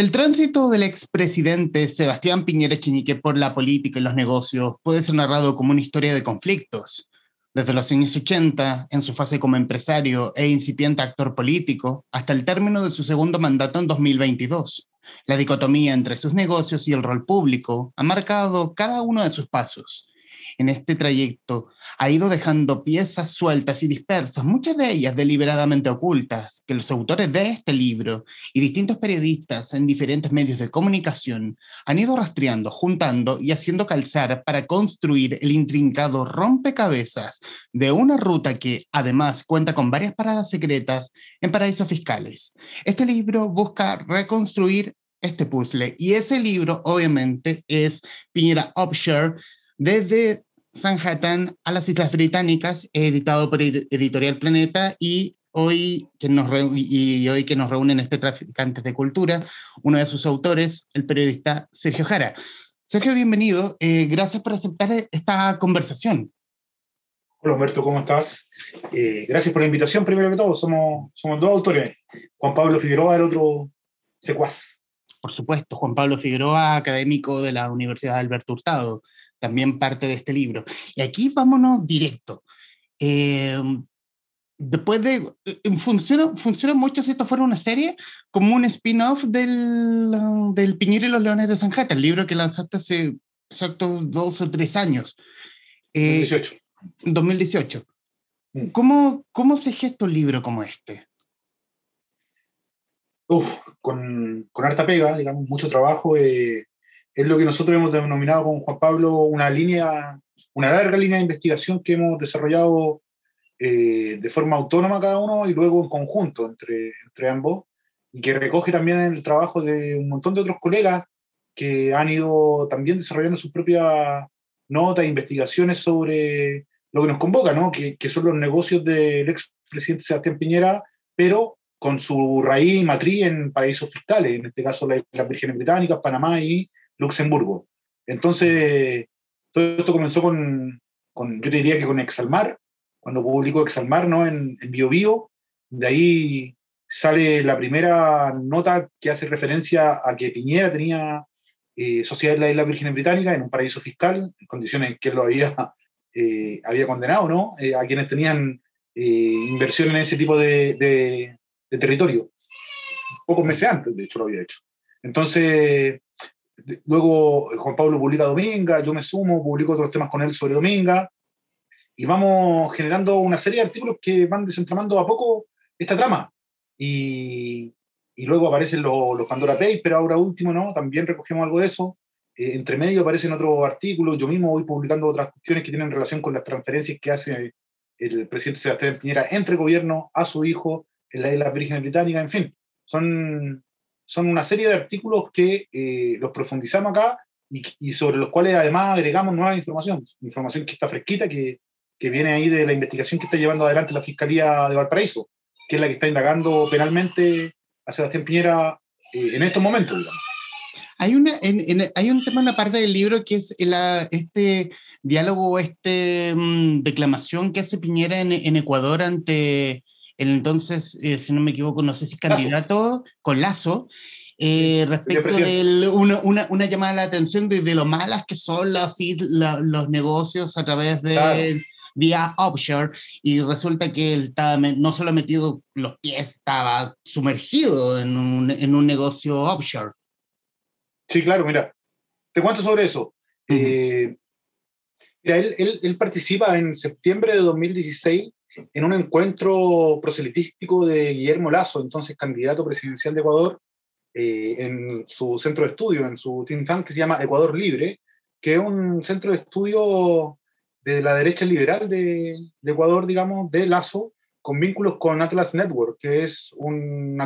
El tránsito del expresidente Sebastián Piñera Echenique por la política y los negocios puede ser narrado como una historia de conflictos. Desde los años 80, en su fase como empresario e incipiente actor político, hasta el término de su segundo mandato en 2022. La dicotomía entre sus negocios y el rol público ha marcado cada uno de sus pasos en este trayecto ha ido dejando piezas sueltas y dispersas, muchas de ellas deliberadamente ocultas, que los autores de este libro y distintos periodistas en diferentes medios de comunicación han ido rastreando, juntando y haciendo calzar para construir el intrincado rompecabezas de una ruta que además cuenta con varias paradas secretas en paraísos fiscales. Este libro busca reconstruir este puzzle. Y ese libro, obviamente, es Piñera Offshore, desde Sanhattan a las Islas Británicas, editado por Editorial Planeta y hoy que nos, y hoy que nos reúnen este Traficantes de Cultura, uno de sus autores, el periodista Sergio Jara. Sergio, bienvenido. Eh, gracias por aceptar esta conversación. Hola Humberto, ¿cómo estás? Eh, gracias por la invitación, primero que todo. Somos, somos dos autores. Juan Pablo Figueroa, el otro secuaz. Por supuesto, Juan Pablo Figueroa, académico de la Universidad de Alberto Hurtado también parte de este libro. Y aquí vámonos directo. Eh, después de... Eh, funciona, funciona mucho si esto fuera una serie, como un spin-off del, del Piñero y los Leones de San Jata, el libro que lanzaste hace exactos dos o tres años. Eh, 2018. 2018. Mm. ¿Cómo, ¿Cómo se gesta un libro como este? Uf, con, con harta pega, digamos, mucho trabajo. Eh, es lo que nosotros hemos denominado con Juan Pablo una línea, una larga línea de investigación que hemos desarrollado eh, de forma autónoma cada uno y luego en conjunto entre, entre ambos, y que recoge también el trabajo de un montón de otros colegas que han ido también desarrollando sus propias notas e investigaciones sobre lo que nos convoca, ¿no? que, que son los negocios del expresidente Sebastián Piñera, pero con su raíz y matriz en paraísos fiscales, en este caso las Vírgenes Británicas, Panamá y Luxemburgo. Entonces, todo esto comenzó con, con, yo te diría que con Exalmar, cuando publicó Exalmar ¿no? en, en Bio, Bio de ahí sale la primera nota que hace referencia a que Piñera tenía eh, sociedad en la isla Virgen Británica, en un paraíso fiscal, en condiciones que él lo había, eh, había condenado, ¿no? Eh, a quienes tenían eh, inversión en ese tipo de, de, de territorio. Pocos meses antes, de hecho, lo había hecho. Entonces, Luego Juan Pablo publica Dominga, yo me sumo, publico otros temas con él sobre Dominga, y vamos generando una serie de artículos que van desentramando a poco esta trama. Y, y luego aparecen los, los Pandora Papers, ahora último, ¿no? También recogemos algo de eso. Eh, entre medio aparecen otros artículos, yo mismo voy publicando otras cuestiones que tienen relación con las transferencias que hace el presidente Sebastián Piñera entre gobierno a su hijo en la isla Virgen Británica, en fin. Son son una serie de artículos que eh, los profundizamos acá y, sobre los cuales además agregamos nueva información, información que está fresquita, que, que, viene ahí de la investigación que está llevando adelante la Fiscalía de Valparaíso, que es la que está indagando penalmente a Sebastián Piñera eh, en estos momentos. Hay, una, en, en, hay un tema, una parte del libro que es la, este diálogo, esta um, declamación que hace Piñera en, en Ecuador ante entonces, eh, si no me equivoco, no sé si candidato Lazo. con Lazo, eh, respecto de una, una, llamada a la atención de, de, lo malas que son los, los negocios a través de claro. vía offshore y resulta que él estaba no solo metido los pies, estaba sumergido en un, en un negocio offshore. Sí, claro, mira, te cuento sobre eso. Uh -huh. eh, mira, él, él, él participa en septiembre de 2016 en un encuentro proselitístico de Guillermo Lazo, entonces candidato presidencial de Ecuador, eh, en su centro de estudio, en su think tank que se llama Ecuador Libre, que es un centro de estudio de la derecha liberal de, de Ecuador, digamos, de Lazo, con vínculos con Atlas Network, que es un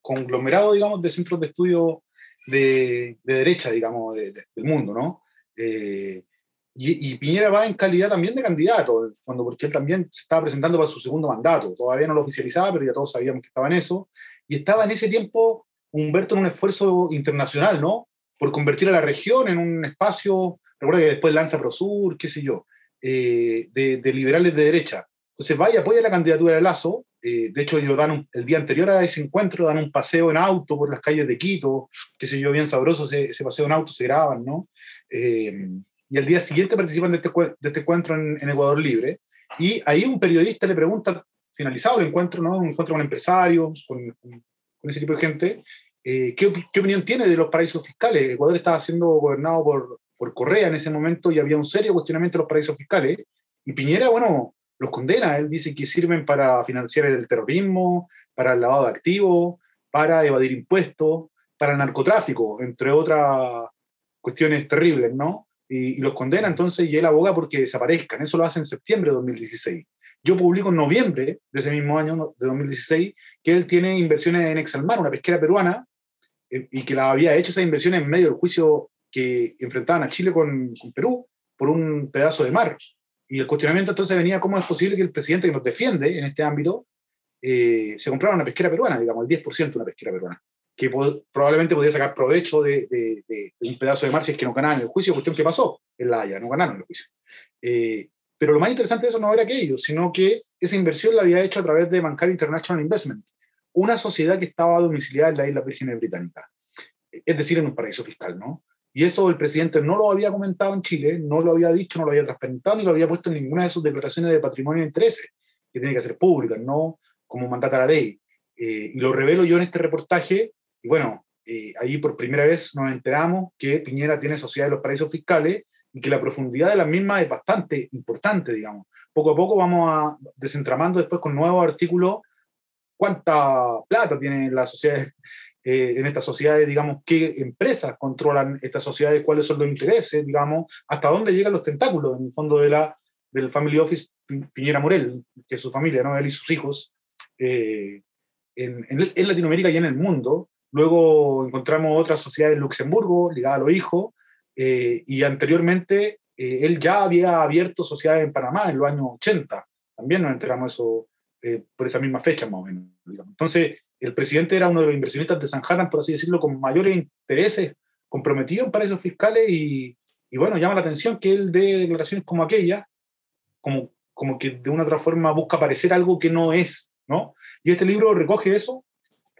conglomerado, digamos, de centros de estudio de, de derecha, digamos, de, del mundo, ¿no? Eh, y, y, Piñera va en calidad también de candidato, cuando, porque él también se estaba presentando para su segundo mandato. Todavía no lo oficializaba, pero ya todos sabíamos que estaba en eso. Y estaba en ese tiempo Humberto en un esfuerzo internacional, ¿no? Por convertir a la región en un espacio, recuerda que después lanza Prosur, qué sé yo, eh, de, de, liberales de derecha. Entonces vaya, apoya la candidatura de Lazo. Eh, de hecho, ellos dan el día anterior a ese encuentro, dan un paseo en auto por las calles de Quito, que se yo, bien sabroso ese, paseo en auto, se graban, ¿no? Eh, y al día siguiente participan de este, de este encuentro en, Ecuador Libre. Y ahí un periodista le pregunta, finalizado el encuentro, ¿no? Un encuentro con empresarios, con, con ese tipo de gente, eh, ¿qué, ¿qué, opinión tiene de los paraísos fiscales? Ecuador estaba siendo gobernado por, por Correa en ese momento y había un serio cuestionamiento de los paraísos fiscales. Y Piñera, bueno, los condena. Él dice que sirven para financiar el terrorismo, para el lavado de activos, para evadir impuestos, para el narcotráfico, entre otras cuestiones terribles, ¿no? Y, los condena entonces y él aboga porque desaparezcan. Eso lo hace en septiembre de 2016. Yo publico en noviembre de ese mismo año, de 2016, que él tiene inversiones en Exalmar, una pesquera peruana, eh, y que la había hecho esas inversiones en medio del juicio que enfrentaban a Chile con, con Perú por un pedazo de mar. Y el cuestionamiento entonces venía cómo es posible que el presidente que nos defiende en este ámbito eh, se comprara una pesquera peruana, digamos, el 10% de una pesquera peruana, que probablemente podría sacar provecho de, de, un pedazo de mar si es que no ganaban el juicio, cuestión que pasó en La Haya, no ganaron el juicio. Eh, pero lo más interesante de eso no era aquello, sino que esa inversión la había hecho a través de Bancar International Investment, una sociedad que estaba domiciliada en las Islas Vírgenes Británicas, es decir, en un paraíso fiscal, ¿no? Y eso el presidente no lo había comentado en Chile, no lo había dicho, no lo había transparentado, ni lo había puesto en ninguna de sus declaraciones de patrimonio de intereses, que tiene que ser públicas, no como mandata la ley. Eh, y lo revelo yo en este reportaje, y bueno, eh, ahí por primera vez nos enteramos que Piñera tiene sociedad de los paraísos fiscales y que la profundidad de las mismas es bastante importante, digamos. Poco a poco vamos a desentramando después con nuevos artículos cuánta plata tienen las sociedades eh, en estas sociedades, digamos, qué empresas controlan estas sociedades, cuáles son los intereses, digamos, hasta dónde llegan los tentáculos, en el fondo de la, del Family Office Piñera Morel, que es su familia, ¿no? él y sus hijos, eh, en, en, Latinoamérica y en el mundo. Luego encontramos otras sociedades en Luxemburgo, ligadas a los hijos, eh, y anteriormente él ya había abierto sociedades en Panamá en los años 80. También nos enteramos eso por esa misma fecha, más o menos. Digamos. Entonces, el presidente era uno de los inversionistas de San por así decirlo, con mayores intereses comprometidos en paraísos fiscales y, y, bueno, llama la atención que él dé declaraciones como aquella, como, como que de una otra forma busca parecer algo que no es, ¿no? Y este libro recoge eso,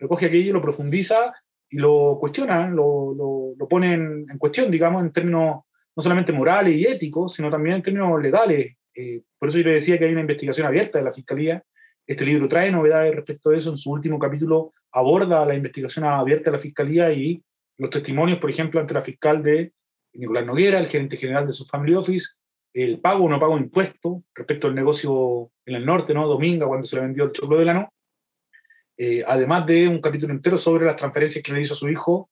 recoge aquello, lo profundiza y lo cuestiona, lo, lo, lo pone en, cuestión, digamos, en términos no solamente morales y éticos, sino también en términos legales. Eh, por eso yo le decía que hay una investigación abierta de la Fiscalía este libro trae novedades respecto a eso. En su último capítulo aborda la investigación abierta de la Fiscalía y los testimonios, por ejemplo, ante la fiscal de Nicolás Noguera, el gerente general de su Family Office, el pago o no pago de impuestos respecto al negocio en el norte, ¿no? Dominga, cuando se le vendió el choclo de lano. Eh, además de un capítulo entero sobre las transferencias que le hizo su hijo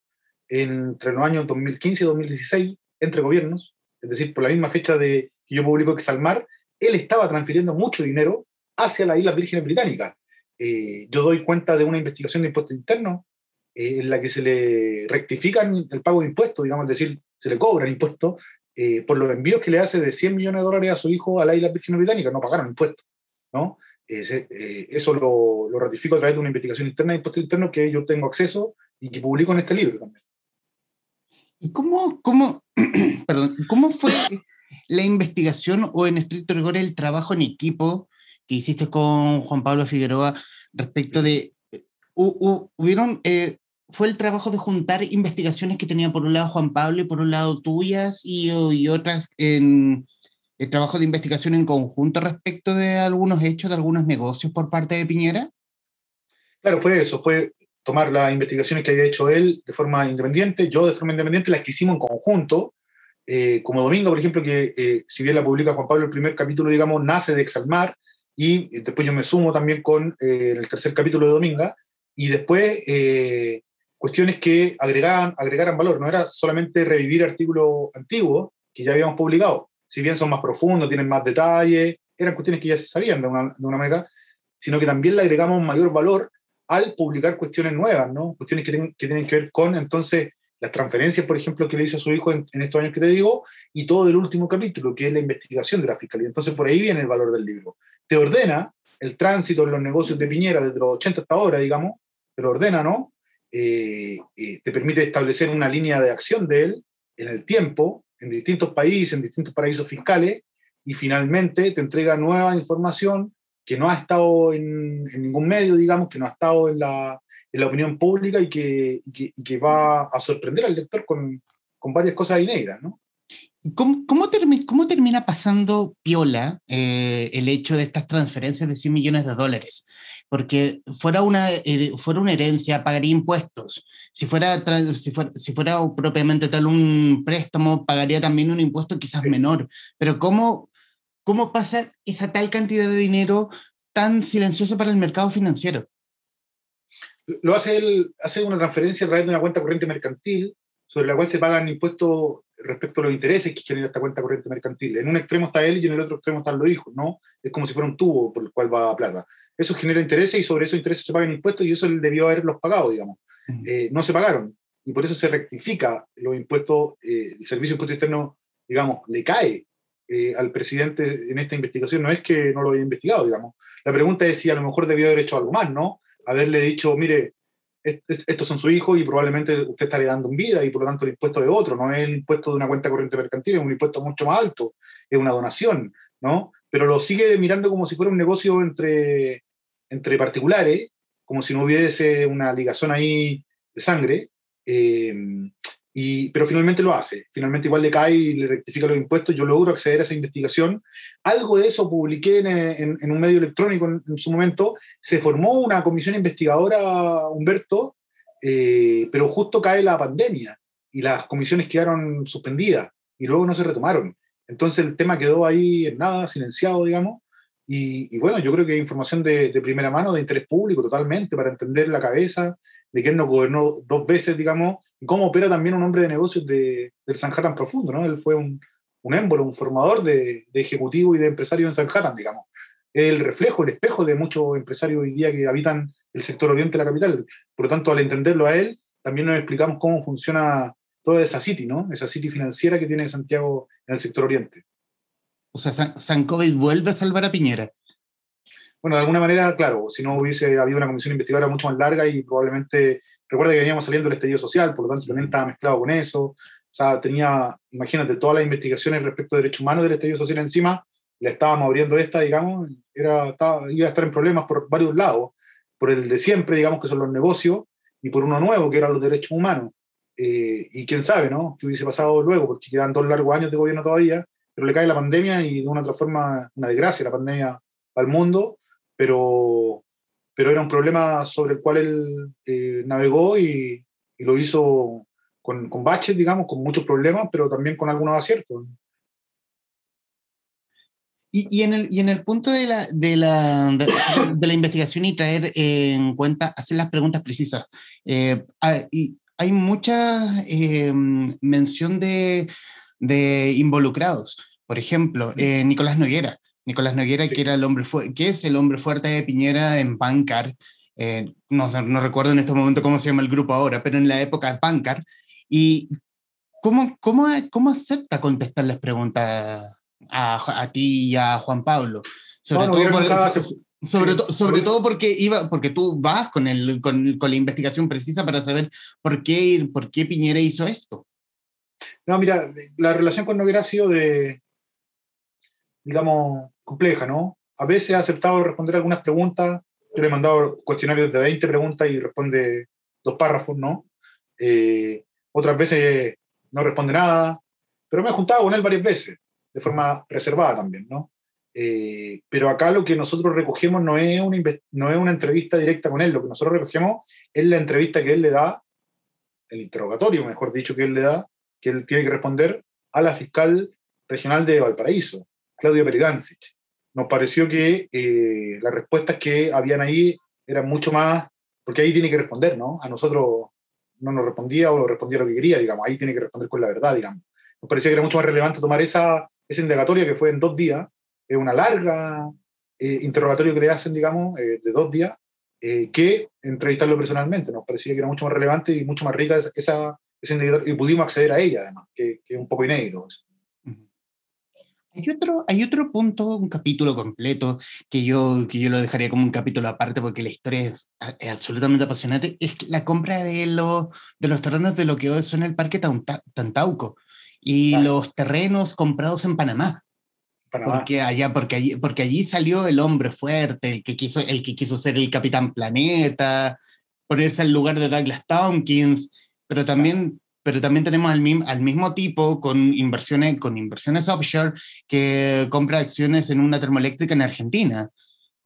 entre los años 2015 y 2016 entre gobiernos, es decir, por la misma fecha de que yo publico Exalmar, él estaba transfiriendo mucho dinero hacia las Islas Vírgenes Británicas. Eh, yo doy cuenta de una investigación de impuestos internos eh, en la que se le rectifican el pago de impuestos, digamos, es decir, se le cobran impuestos eh, por los envíos que le hace de 100 millones de dólares a su hijo a las Islas Vírgenes Británicas, no pagaron impuestos. ¿no? Eso lo, lo, ratifico a través de una investigación interna de impuestos internos que yo tengo acceso y que publico en este libro también. ¿Y cómo, cómo, perdón, cómo fue la investigación o en estricto rigor el trabajo en equipo que hiciste con Juan Pablo Figueroa respecto de, hubieron, eh, fue el trabajo de juntar investigaciones que tenía por un lado Juan Pablo y por un lado tuyas y, y otras en el trabajo de investigación en conjunto respecto de algunos hechos, de algunos negocios por parte de Piñera? Claro, fue eso, fue tomar las investigaciones que había hecho él de forma independiente, yo de forma independiente, las que hicimos en conjunto, eh, como Domingo, por ejemplo, que eh, si bien la publica Juan Pablo, el primer capítulo, digamos, nace de Exalmar, y después yo me sumo también con eh, el tercer capítulo de Dominga, y después eh, cuestiones que agregaban, agregaran valor, no era solamente revivir artículos antiguos que ya habíamos publicado, si bien son más profundos, tienen más detalle, eran cuestiones que ya se sabían de una, de una manera, sino que también le agregamos mayor valor al publicar cuestiones nuevas, ¿no? cuestiones que, que tienen que ver con, entonces, las transferencias, por ejemplo, que le hizo a su hijo en, en, estos años que te digo, y todo el último capítulo, que es la investigación de la fiscalía. Entonces, por ahí viene el valor del libro te ordena el tránsito en los negocios de Piñera desde los 80 hasta ahora, digamos, te lo ordena, ¿no? Eh, eh, te permite establecer una línea de acción de él en el tiempo, en distintos países, en distintos paraísos fiscales, y finalmente te entrega nueva información que no ha estado en, ningún medio, digamos, que no ha estado en la, opinión pública y que, y que, va a sorprender al lector con, con varias cosas inéditas, ¿no? ¿Cómo, cómo, ¿Cómo, termina pasando piola eh, el hecho de estas transferencias de 100 millones de dólares? Porque fuera una, eh, fuera una herencia, pagaría impuestos. Si fuera, si, fuera, si fuera propiamente tal un préstamo, pagaría también un impuesto quizás menor. Pero ¿cómo, ¿cómo pasa esa tal cantidad de dinero tan silencioso para el mercado financiero? Lo hace, él, hace una transferencia a través de una cuenta corriente mercantil sobre la cual se pagan impuestos respecto a los intereses que genera esta cuenta corriente mercantil. En un extremo está él y en el otro extremo están los hijos, ¿no? Es como si fuera un tubo por el cual va plata. Eso genera intereses y sobre esos intereses se pagan impuestos y eso él debió haberlos pagado, digamos. Eh, no se pagaron y por eso se rectifica los impuestos, eh, el Servicio de Impuesto Interno, digamos, le cae eh, al presidente en esta investigación. No es que no lo haya investigado, digamos. La pregunta es si a lo mejor debió haber hecho algo más, ¿no? Haberle dicho, mire, estos son su hijo y probablemente usted está dando en vida y por lo tanto el impuesto de otro, no es el impuesto de una cuenta corriente mercantil, es un impuesto mucho más alto, es una donación, ¿no? Pero lo sigue mirando como si fuera un negocio entre, entre particulares, como si no hubiese una ligazón ahí de sangre. Eh, pero finalmente lo hace, finalmente igual le cae y le rectifica los impuestos, yo logro acceder a esa investigación. Algo de eso publiqué en, en, un medio electrónico en, su momento, se formó una comisión investigadora, Humberto, eh, pero justo cae la pandemia y las comisiones quedaron suspendidas y luego no se retomaron. Entonces el tema quedó ahí en nada, silenciado, digamos. Y, bueno, yo creo que hay información de, de primera mano, de interés público totalmente, para entender la cabeza de que él nos gobernó dos veces, digamos, y cómo opera también un hombre de negocios de, del Sanhattan profundo, ¿no? Él fue un, un émbolo, un formador de, de ejecutivo y de empresario en Sanhattan, digamos. El reflejo, el espejo de muchos empresarios hoy día que habitan el sector oriente de la capital. Por lo tanto, al entenderlo a él, también nos explicamos cómo funciona toda esa city, ¿no? Esa city financiera que tiene Santiago en el sector oriente. O sea, San, Covid vuelve a salvar a Piñera bueno, de alguna manera, claro, si no hubiese habido una comisión investigadora mucho más larga y probablemente, recuerda que veníamos saliendo del estallido social, por lo tanto también estaba mezclado con eso, o sea, tenía, imagínate, todas las investigaciones respecto a derechos humanos del estallido social encima, le estábamos abriendo esta, digamos, era, estaba, iba a estar en problemas por varios lados, por el de siempre, digamos, que son los negocios, y por uno nuevo, que eran los derechos humanos. Eh, y quién sabe, ¿no? ¿Qué hubiese pasado luego? Porque quedan dos largos años de gobierno todavía, pero le cae la pandemia y de una otra forma, una desgracia, la pandemia al mundo, pero, pero era un problema sobre el cual él eh, navegó y, y, lo hizo con, con baches, digamos, con muchos problemas, pero también con algunos aciertos. Y, y, en el, y en el punto de la, de la, de, la investigación y traer en cuenta, hacer las preguntas precisas, eh, hay, hay mucha eh, mención de, de involucrados. Por ejemplo, Nicolás Noguera. Nicolás Noguera, que, era el hombre que es el hombre fuerte de Piñera en Pancar. Eh, no, no, recuerdo en este momento cómo se llama el grupo ahora, pero en la época de Pancar. ¿Y cómo, cómo, cómo acepta contestar las preguntas a, a ti y a Juan Pablo? Sobre, todo, sobre, sobre todo porque, iba, porque tú vas con, el, con, con, la investigación precisa para saber por qué, por qué Piñera hizo esto. No, mira, la relación con Noguera ha sido de, digamos, compleja, ¿no? A veces ha aceptado responder algunas preguntas. Yo le he mandado cuestionarios de 20 preguntas y responde dos párrafos, ¿no? Eh, otras veces no responde nada, pero me he juntado con él varias veces, de forma reservada también, ¿no? Eh, pero acá lo que nosotros recogemos no es, una, no es una entrevista directa con él, lo que nosotros recogemos es la entrevista que él le da, el interrogatorio, mejor dicho, que él le da, que él tiene que responder a la fiscal regional de Valparaíso, Claudia Perigancic. Nos pareció que eh, las respuestas que habían ahí eran mucho más, porque ahí tiene que responder, ¿no? A nosotros no nos respondía o respondía lo que quería, digamos, ahí tiene que responder con la verdad, digamos. Nos parecía que era mucho más relevante tomar esa, esa indagatoria que fue en dos días, es una larga eh, interrogatorio que le hacen, digamos, eh, de dos días, que entrevistarlo personalmente. Nos parecía que era mucho más relevante y mucho más rica esa, esa y pudimos acceder a ella, además, que, es un poco inédito. Hay otro, hay otro punto, un capítulo completo, que yo, que yo lo dejaría como un capítulo aparte porque la historia es, absolutamente apasionante, es la compra de, los de los terrenos de lo que hoy son el Parque Tantauco y los terrenos comprados en Panamá. Porque allá, porque allí, porque allí salió el hombre fuerte, el que quiso, el que quiso ser el Capitán Planeta, ponerse al lugar de Douglas Tompkins, pero también, pero también tenemos al, al mismo tipo con inversiones, con inversiones offshore que compra acciones en una termoeléctrica en Argentina.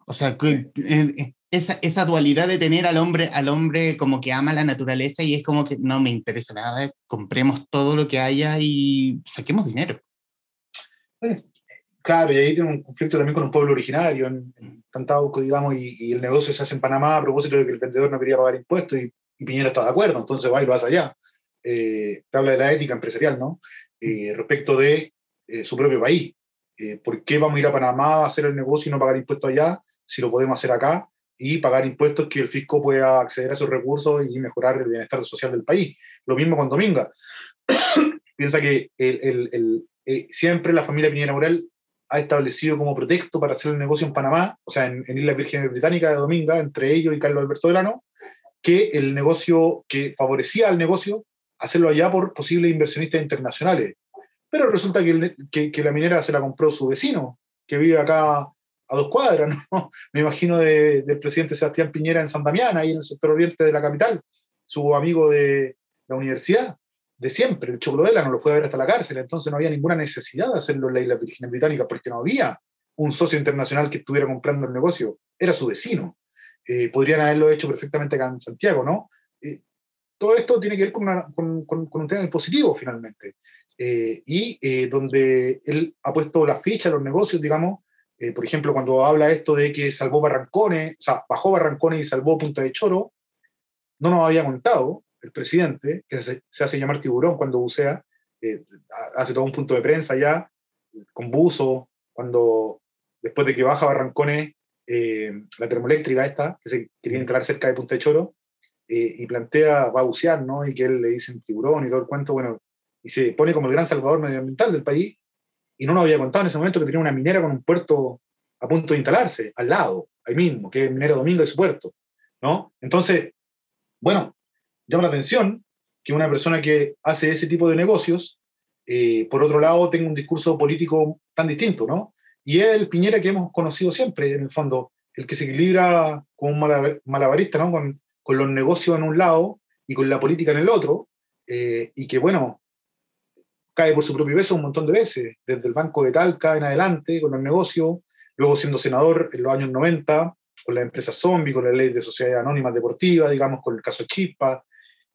O sea, que, eh, esa, esa, dualidad de tener al hombre, al hombre como que ama la naturaleza y es como que no me interesa nada, compremos todo lo que haya y saquemos dinero. Claro, y ahí tiene un conflicto también con un pueblo originario en, en Cantauco, digamos, y, el negocio se hace en Panamá a propósito de que el vendedor no quería pagar impuestos y, Piñera está de acuerdo, entonces va y lo hace allá. Eh, te habla de la ética empresarial, ¿no? Eh, respecto de eh, su propio país. ¿Por qué vamos a ir a Panamá a hacer el negocio y no pagar impuestos allá si lo podemos hacer acá y pagar impuestos que el fisco pueda acceder a esos recursos y mejorar el bienestar social del país? Lo mismo con Dominga. Piensa que el, el, siempre la familia Piñera Morel ha establecido como pretexto para hacer el negocio en Panamá, o sea, en, en Islas Vírgenes Británicas de Dominga, entre ellos y Carlos Alberto Delano, que el negocio, que favorecía al negocio, hacerlo allá por posibles inversionistas internacionales. Pero resulta que, la minera se la compró su vecino, que vive acá a dos cuadras, ¿no? Me imagino del presidente Sebastián Piñera en San Damián, ahí en el sector oriente de la capital, su amigo de la universidad de siempre. El Chocolodela no lo fue a ver hasta la cárcel, entonces no había ninguna necesidad de hacerlo en la isla Virgen Británica porque no había un socio internacional que estuviera comprando el negocio, era su vecino. Eh, podrían haberlo hecho perfectamente acá en Santiago, ¿no? Eh, todo esto tiene que ver con, un tema positivo, finalmente. Eh, y donde él ha puesto la ficha los negocios, digamos, por ejemplo, cuando habla esto de que salvó Barrancones, o sea, bajó Barrancones y salvó Punta de Choro, no nos había contado el presidente, que se, hace llamar tiburón cuando bucea, eh, hace todo un punto de prensa ya, con buzo, cuando después de que baja Barrancones, eh, la termoeléctrica esta, que se quería entrar cerca de Punta de Choro, eh, y plantea, bucear, ¿no? Y que él le dicen tiburón y todo el cuento, bueno, y se pone como el gran salvador medioambiental del país, y no nos había contado en ese momento que tenía una minera con un puerto a punto de instalarse, al lado, ahí mismo, que es Minera Domingo de su puerto, ¿no? Entonces, bueno, llama la atención que una persona que hace ese tipo de negocios, eh, por otro lado, tenga un discurso político tan distinto, ¿no? Y es el Piñera que hemos conocido siempre, en el fondo, el que se equilibra como un malabarista, ¿no? Con, con los negocios en un lado y con la política en el otro, eh, y que, bueno, cae por su propio peso un montón de veces, desde el Banco de Talca en adelante, con los negocios, luego siendo senador en los años 90, con la empresa zombie, con la ley de sociedades anónimas deportivas, digamos, con el caso Chispa,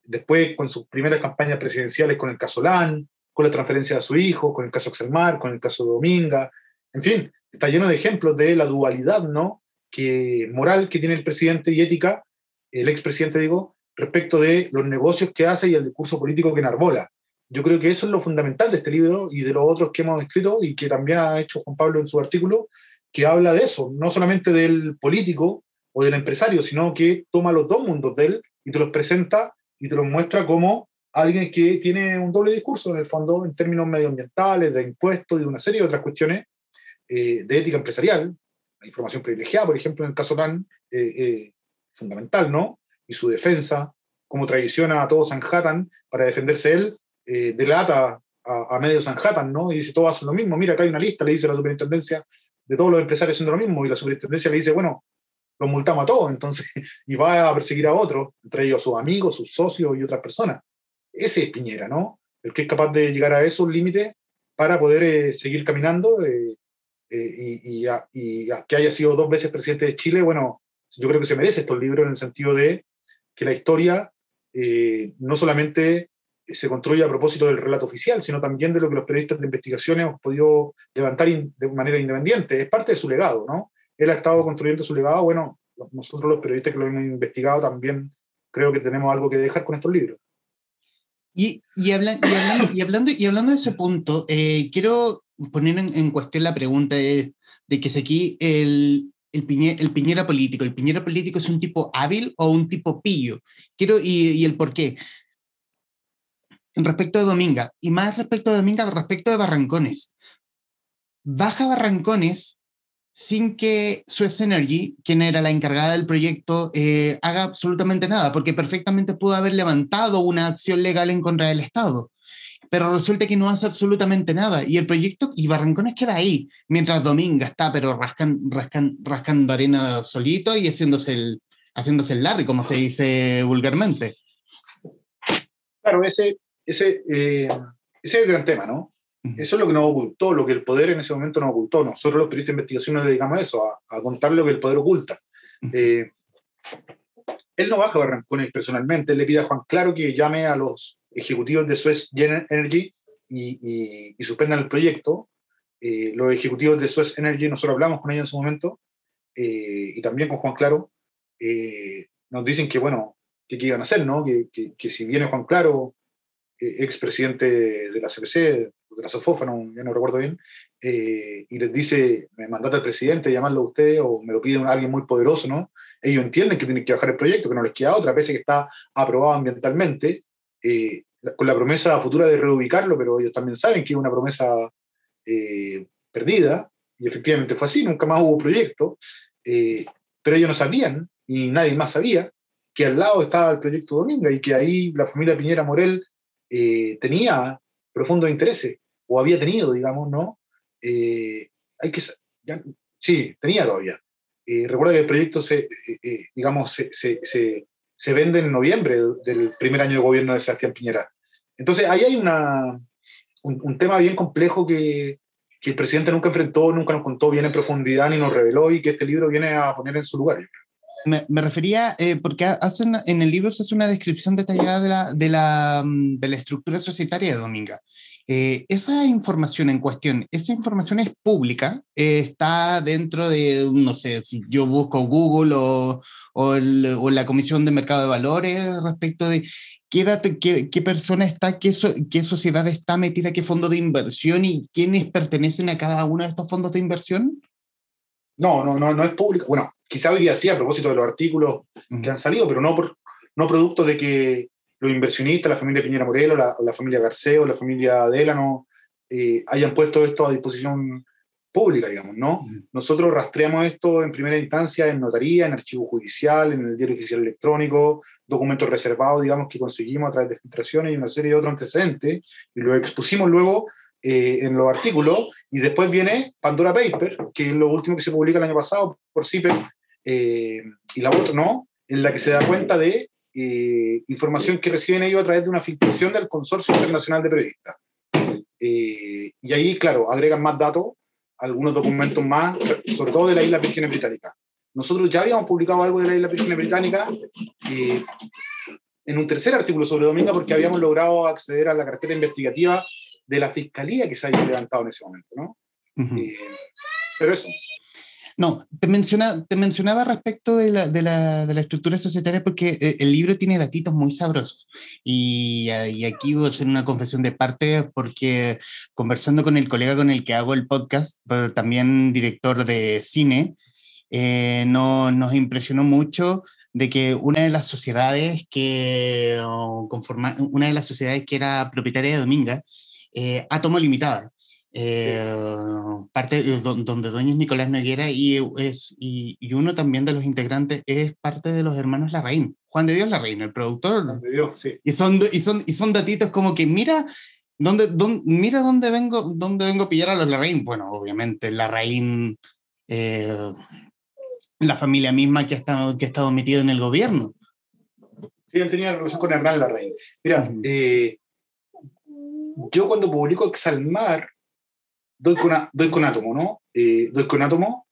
después con sus primeras campañas presidenciales con el caso LAN, con la transferencia de su hijo, con el caso Axelmar, con el caso Dominga, en fin, está lleno de ejemplos de la dualidad ¿no? que, moral que tiene el presidente y ética, el expresidente digo, respecto de los negocios que hace y el discurso político que enarbola. Yo creo que eso es lo fundamental de este libro y de los otros que hemos escrito y que también ha hecho Juan Pablo en su artículo, que habla de eso, no solamente del político o del empresario, sino que toma los dos mundos de él y te los presenta y te lo muestra como alguien que tiene un doble discurso, en el fondo, en términos medioambientales, de impuestos y de una serie de otras cuestiones eh, de ética empresarial. La información privilegiada, por ejemplo, en el caso TAN, eh, eh, fundamental, ¿no? Y su defensa, cómo traiciona a todo Sanhattan para defenderse él, delata a, a medio Sanhattan, ¿no? Y dice, todos hacen lo mismo. Mira, acá hay una lista, le dice la superintendencia de todos los empresarios haciendo lo mismo, y la superintendencia le dice, bueno, los multamos a todos, entonces, y va a perseguir a otros, entre ellos a sus amigos, sus socios y otras personas. Ese es Piñera, ¿no? El que es capaz de llegar a esos límites para poder eh, seguir caminando eh, eh, y, que haya sido dos veces presidente de Chile, bueno, yo creo que se merece estos libros en el sentido de que la historia no solamente se construye a propósito del relato oficial, sino también de lo que los periodistas de investigación hemos podido levantar de manera independiente. Es parte de su legado, ¿no? él ha estado construyendo su legado. Bueno, nosotros los periodistas que lo hemos investigado también creo que tenemos algo que dejar con estos libros. Y, y, hablando, y, hablando, y hablando de ese punto, eh, quiero poner en, cuestión la pregunta de, de que si aquí el, el, el, Piñera político, ¿el Piñera político es un tipo hábil o un tipo pillo? Quiero, y, y el por qué. Respecto de Dominga, y más respecto de Dominga, respecto de Barrancones. Baja Barrancones sin que Suez Energy, quien era la encargada del proyecto, eh, haga absolutamente nada, porque perfectamente pudo haber levantado una acción legal en contra del Estado. Pero resulta que no hace absolutamente nada. Y el proyecto y Barrancones queda ahí, mientras Dominga está, pero rascan, rascan, rascando arena solito y haciéndose el, haciéndose el Larry, como se dice vulgarmente. Claro, ese, ese, eh, ese es el gran tema, ¿no? Eso es lo que nos ocultó, lo que el poder en ese momento nos ocultó. Nosotros los periodistas de investigación nos dedicamos a eso, a, contar lo que el poder oculta. Eh, él no baja a Barrancones personalmente, él le pide a Juan Claro que llame a los ejecutivos de Suez Energy y, y, suspendan el proyecto. Eh, los ejecutivos de Suez Energy, nosotros hablamos con ellos en su momento, eh, y también con Juan Claro, nos dicen que, bueno, que qué iban a hacer, ¿no? Que, que, que si viene Juan Claro, expresidente de la CPC, de la Sofofa, no, ya no recuerdo bien, eh, y les dice, me mandate al presidente, llamarlo a usted, o me lo pide alguien muy poderoso, ¿no? Ellos entienden que tienen que bajar el proyecto, que no les queda otra, pese que está aprobado ambientalmente, eh, con la promesa futura de reubicarlo, pero ellos también saben que es una promesa eh, perdida, y efectivamente fue así, nunca más hubo proyecto, pero ellos no sabían, y nadie más sabía, que al lado estaba el proyecto Dominga y que ahí la familia Piñera Morel tenía profundos intereses, o había tenido, digamos, ¿no? Eh, hay que, sí, tenía todavía. Eh, recuerda que el proyecto se, eh, digamos, se, vende en noviembre del primer año de gobierno de Sebastián Piñera. Entonces, ahí hay una, un, tema bien complejo que, que, el presidente nunca enfrentó, nunca nos contó bien en profundidad ni nos reveló y que este libro viene a poner en su lugar. Me, refería, eh, porque hacen, en el libro se hace una descripción detallada de la, de la, de la estructura societaria de Dominga. Eh, esa información en cuestión, esa información es pública, eh, está dentro de, no sé, si yo busco Google o, o, el, o, la Comisión de Mercado de Valores respecto de qué, dato, qué, qué persona está, qué, so, qué sociedad está metida, qué fondo de inversión y quiénes pertenecen a cada uno de estos fondos de inversión. No, no, no, no es público. Bueno, quizá hoy día sí, a propósito de los artículos uh que han salido, pero no, por, no producto de que los inversionistas, la familia Piñera Morelo, la, la familia Garceo, la familia Delano, eh, hayan puesto esto a disposición pública, digamos, ¿no? Mm. Nosotros rastreamos esto en primera instancia en notaría, en archivo judicial, en el diario oficial electrónico, documentos reservados, digamos, que conseguimos a través de filtraciones y una serie de otros antecedentes, y lo expusimos luego eh, en los artículos, y después viene Pandora Paper, que es lo último que se publica el año pasado por CIPER, eh, y la otra, ¿no? En la que se da cuenta de eh, información que reciben ellos a través de una filtración del Consorcio Internacional de Periodistas. Eh, y ahí, claro, agregan más datos, algunos documentos más, sobre todo de la Isla Vírgenes Británica. Nosotros ya habíamos publicado algo de la Isla Vírgenes Británica eh, en un tercer artículo sobre Dominga porque habíamos logrado acceder a la cartera investigativa de la fiscalía que se había levantado en ese momento, ¿no? Uh -huh. pero eso. No, te, menciona, te mencionaba respecto de la, de, la, de la, estructura societaria porque eh, el libro tiene datitos muy sabrosos. Y, y, aquí voy a hacer una confesión de parte porque conversando con el colega con el que hago el podcast, pero también director de cine, eh, no, nos impresionó mucho de que una de las sociedades que conforma, una de las sociedades que era propietaria de Dominga, eh, Átomo Limitada, eh, parte de donde Doña Nicolás Noguera y, es, y, y, uno también de los integrantes es parte de los hermanos Larraín, Juan de Dios Larraín, el productor. Juan de Dios, sí. Y son, y son, y son datitos como que mira dónde, dónde, mira dónde vengo, dónde vengo a pillar a los Larraín. Bueno, obviamente Larraín, eh, la familia misma que ha, estado, que ha estado metido en el gobierno. Sí, él tenía relación con Hernán Larraín. Mira, eh, yo cuando publico Exalmar, doy con, doy con átomo, ¿no? Eh, doy con átomo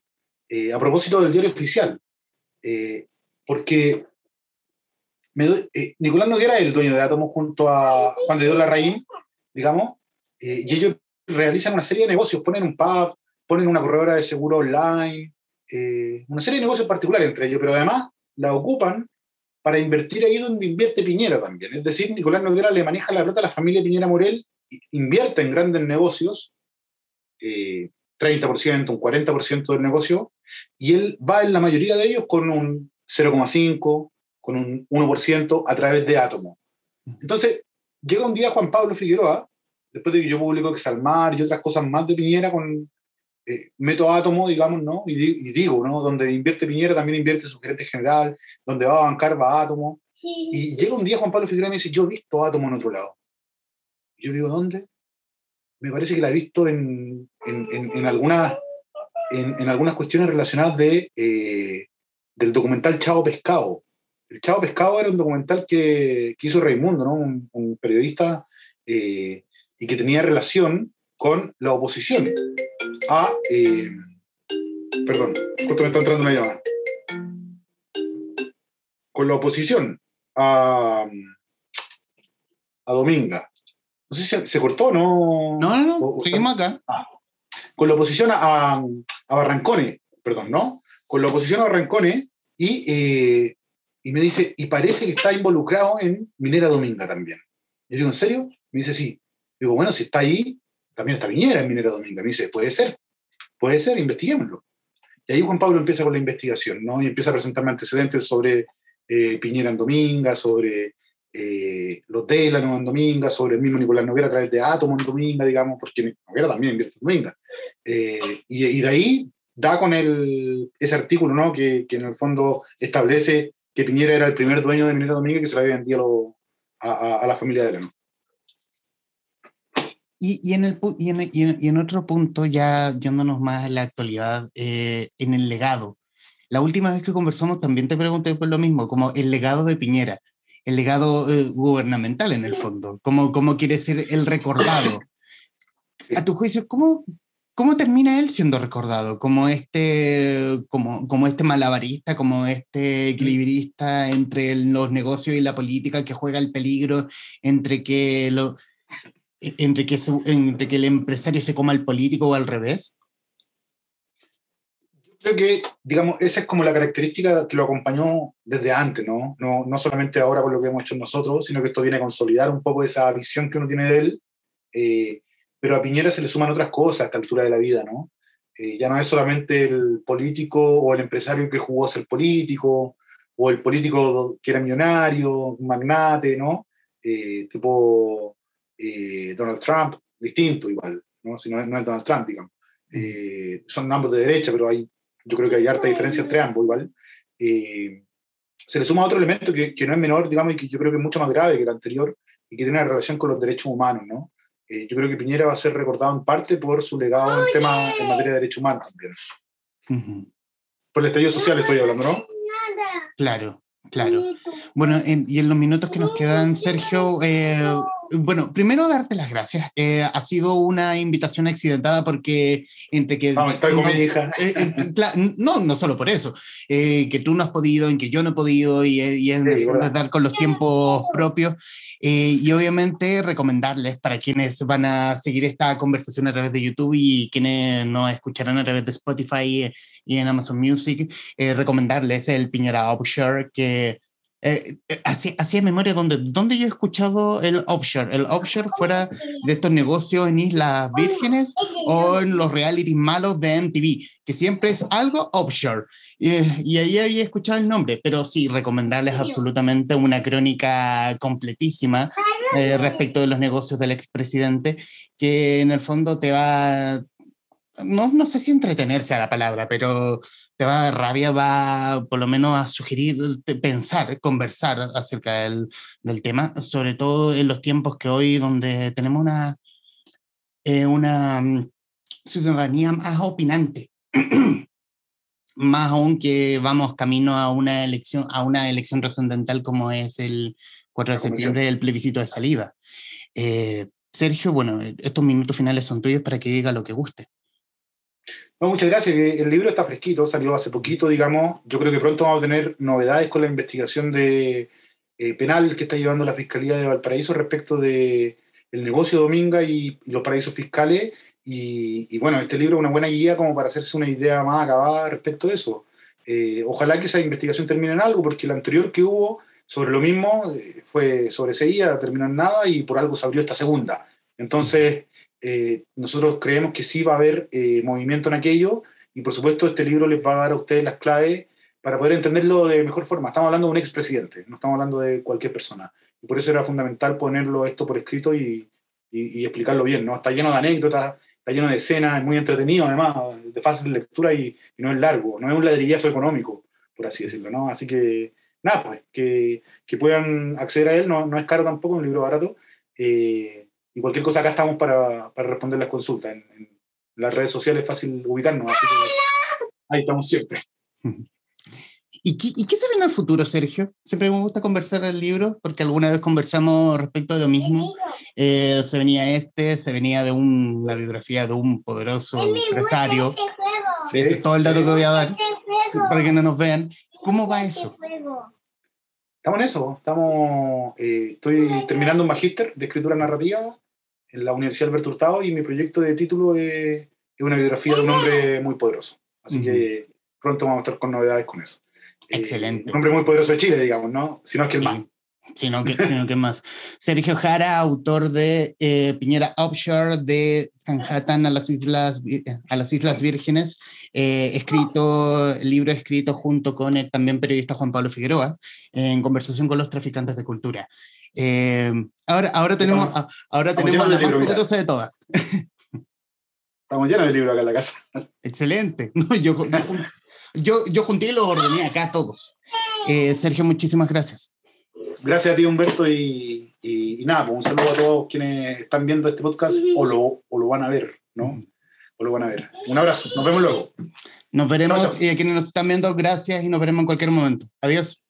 eh, a propósito del diario oficial. Eh, porque me doy, Nicolás Noguera es el dueño de átomo junto a Juan de Larraín, digamos, y ellos realizan una serie de negocios, ponen un pub, ponen una corredora de seguro online, una serie de negocios particulares entre ellos, pero además la ocupan para invertir ahí donde invierte Piñera también. Es decir, Nicolás Noguera le maneja la plata a la familia Piñera Morel, invierte en grandes negocios, eh, 30%, un 40% del negocio, y él va en la mayoría de ellos con un 0,5, con un 1% a través de Átomo. Entonces, llega un día Juan Pablo Figueroa, después de que yo publico Exalmar y otras cosas más de Piñera, con eh, meto Átomo, digamos, ¿no? Y, y, digo, ¿no? Donde invierte Piñera, también invierte su gerente general, donde va a bancar, va Átomo. Y llega un día Juan Pablo Figueroa y me dice, yo he visto Átomo en otro lado. Yo le digo, ¿dónde? Me parece que la he visto en, en, en, algunas, en, algunas cuestiones relacionadas de, eh, del documental Chavo Pescado. El Chavo Pescado era un documental que, que hizo Raimundo, ¿no? un, periodista eh, y que tenía relación con la oposición a... Eh, perdón, justo me está entrando una llamada. Con la oposición a, a Dominga. No sé si se, cortó, ¿no? No, no, no, seguimos acá. Ah, con la oposición a, a, Barrancone, perdón, ¿no? Con la oposición a Barrancone y, eh, y me dice, y parece que está involucrado en Minera Dominga también. Yo digo, ¿en serio? Me dice, sí. Digo, bueno, si está ahí, también está Viñera en Minera Dominga. Me dice, puede ser, puede ser, investiguémoslo. Y ahí Juan Pablo empieza con la investigación, ¿no? Y empieza a presentarme antecedentes sobre eh, Piñera en Dominga, sobre eh, los Delano en Dominga, sobre el mismo Nicolás Noguera a través de Átomo en Dominga, digamos, porque Noguera también invierte en Dominga. Eh, y, de ahí da con el, ese artículo, ¿no? Que, que, en el fondo establece que Piñera era el primer dueño de Minera Dominga que se la había vendido a, a, la familia Delano. Y, y, en el, y, en, y, en, otro punto, ya yéndonos más a la actualidad, eh, en el legado. La última vez que conversamos también te pregunté por lo mismo, como el legado de Piñera, el legado eh, gubernamental en el fondo, cómo, cómo quiere ser el recordado. A tu juicio, ¿cómo, ¿cómo termina él siendo recordado? Como este, como, como este malabarista, como este equilibrista entre los negocios y la política que juega el peligro entre que lo, e-, entre que, entre que el empresario se coma al político o al revés? Creo que, digamos, esa es como la característica que lo acompañó desde antes, ¿no? No, no solamente ahora con lo que hemos hecho nosotros, sino que esto viene a consolidar un poco esa visión que uno tiene de él. Eh, pero a Piñera se le suman otras cosas a esta altura de la vida, ¿no? Eh, ya no es solamente el político o el empresario que jugó a ser político, o el político que era millonario, magnate, ¿no? Eh, tipo eh, Donald Trump, distinto igual, ¿no? Si no, es Donald Trump, digamos. Eh, son ambos de derecha, pero hay, yo creo que hay harta diferencia entre ambos igual. Eh, se le suma otro elemento que, que, no es menor, digamos, y que yo creo que es mucho más grave que el anterior, y que tiene una relación con los derechos humanos, ¿no? yo creo que Piñera va a ser recordado en parte por su legado en tema en materia de derechos humanos también. Por el estallido social estoy hablando, ¿no? Claro, claro. Bueno, y en los minutos que nos quedan, Sergio, bueno, primero darte las gracias. Eh, ha sido una invitación accidentada porque entre que... No, estoy con mi hija. Eh, eh, no, no solo por eso. que tú no has podido, en que yo no he podido y, y es dar con los tiempos propios. y obviamente recomendarles para quienes van a seguir esta conversación a través de YouTube y quienes nos escucharán a través de Spotify y en Amazon Music, recomendarles el Piñera Upshare que eh, eh, así, así memoria, donde, donde yo he escuchado el offshore, el offshore fuera de estos negocios en Islas Vírgenes o en los reality malos de MTV, que siempre es algo offshore. y ahí había escuchado el nombre, pero sí, recomendarles absolutamente una crónica completísima eh, respecto de los negocios del expresidente, que en el fondo te va, no, no sé si entretenerse a la palabra, pero te va a dar rabia, va por lo menos a sugerir, pensar, conversar acerca del, del tema, sobre todo en los tiempos que hoy donde tenemos una, eh, una mm, ciudadanía más opinante. más aún que vamos camino a una elección, a una elección trascendental como es el 4 de septiembre, el plebiscito de salida. Eh, Sergio, bueno, estos minutos finales son tuyos para que diga lo que guste. No, muchas gracias. El libro está fresquito, salió hace poquito, digamos. Yo creo que pronto vamos a tener novedades con la investigación de, eh, penal que está llevando la Fiscalía de Valparaíso respecto de el negocio Dominga y, los paraísos fiscales. Y, bueno, este libro es una buena guía como para hacerse una idea más acabada respecto de eso. Eh, ojalá que esa investigación termine en algo, porque la anterior que hubo sobre lo mismo eh, fue sobre seguida, terminó en nada y por algo se abrió esta segunda. Entonces, eh, nosotros creemos que sí va a haber eh, movimiento en aquello y por supuesto este libro les va a dar a ustedes las claves para poder entenderlo de mejor forma. Estamos hablando de un expresidente, no estamos hablando de cualquier persona. Y por eso era fundamental ponerlo esto por escrito y, y, explicarlo bien. ¿no? Está lleno de anécdotas, está lleno de escenas, es muy entretenido además, de fácil lectura y, no es largo, no es un ladrillazo económico, por así decirlo. ¿no? Así que nada, pues que, que puedan acceder a él, no, no es caro tampoco, un libro barato. Eh, y cualquier cosa acá estamos para, para responder las consultas. En, las redes sociales es fácil ubicarnos, así que ahí estamos siempre. ¿Y qué, ¿Y qué, se viene al futuro, Sergio? Siempre me gusta conversar el libro, porque alguna vez conversamos respecto a lo mismo. Eh, se venía este, se venía de un, la biografía de un poderoso empresario. Este Ese es todo el dato que voy a dar, este para que no nos vean. ¿Cómo va este eso? Estamos en eso. Estamos, eh, estoy terminando un magíster de escritura narrativa en la Universidad Alberto Hurtado y mi proyecto de título es, una biografía de un hombre muy poderoso. Así que pronto vamos a estar con novedades con eso. Eh, Excelente. un hombre muy poderoso de Chile, digamos, ¿no? Si no es que el más. Sino que, sino que más. Sergio Jara, autor de eh, Piñera Offshore, de Sanhattan a las Islas, a las Islas Vírgenes, eh, escrito, libro escrito junto con el también periodista Juan Pablo Figueroa, en conversación con los traficantes de cultura. Eh, ahora, ahora tenemos, ahora tenemos la más poderosa de todas. Estamos llenos de libros acá en la casa. Excelente. No, yo, yo, yo junté y los ordené acá todos. Eh, Sergio, muchísimas gracias. Gracias a ti, Humberto, y, y, nada, pues un saludo a todos quienes están viendo este podcast o lo, o lo van a ver, ¿no? O lo van a ver. Un abrazo, nos vemos luego. Nos veremos y a quienes nos están viendo, gracias y nos veremos en cualquier momento. Adiós.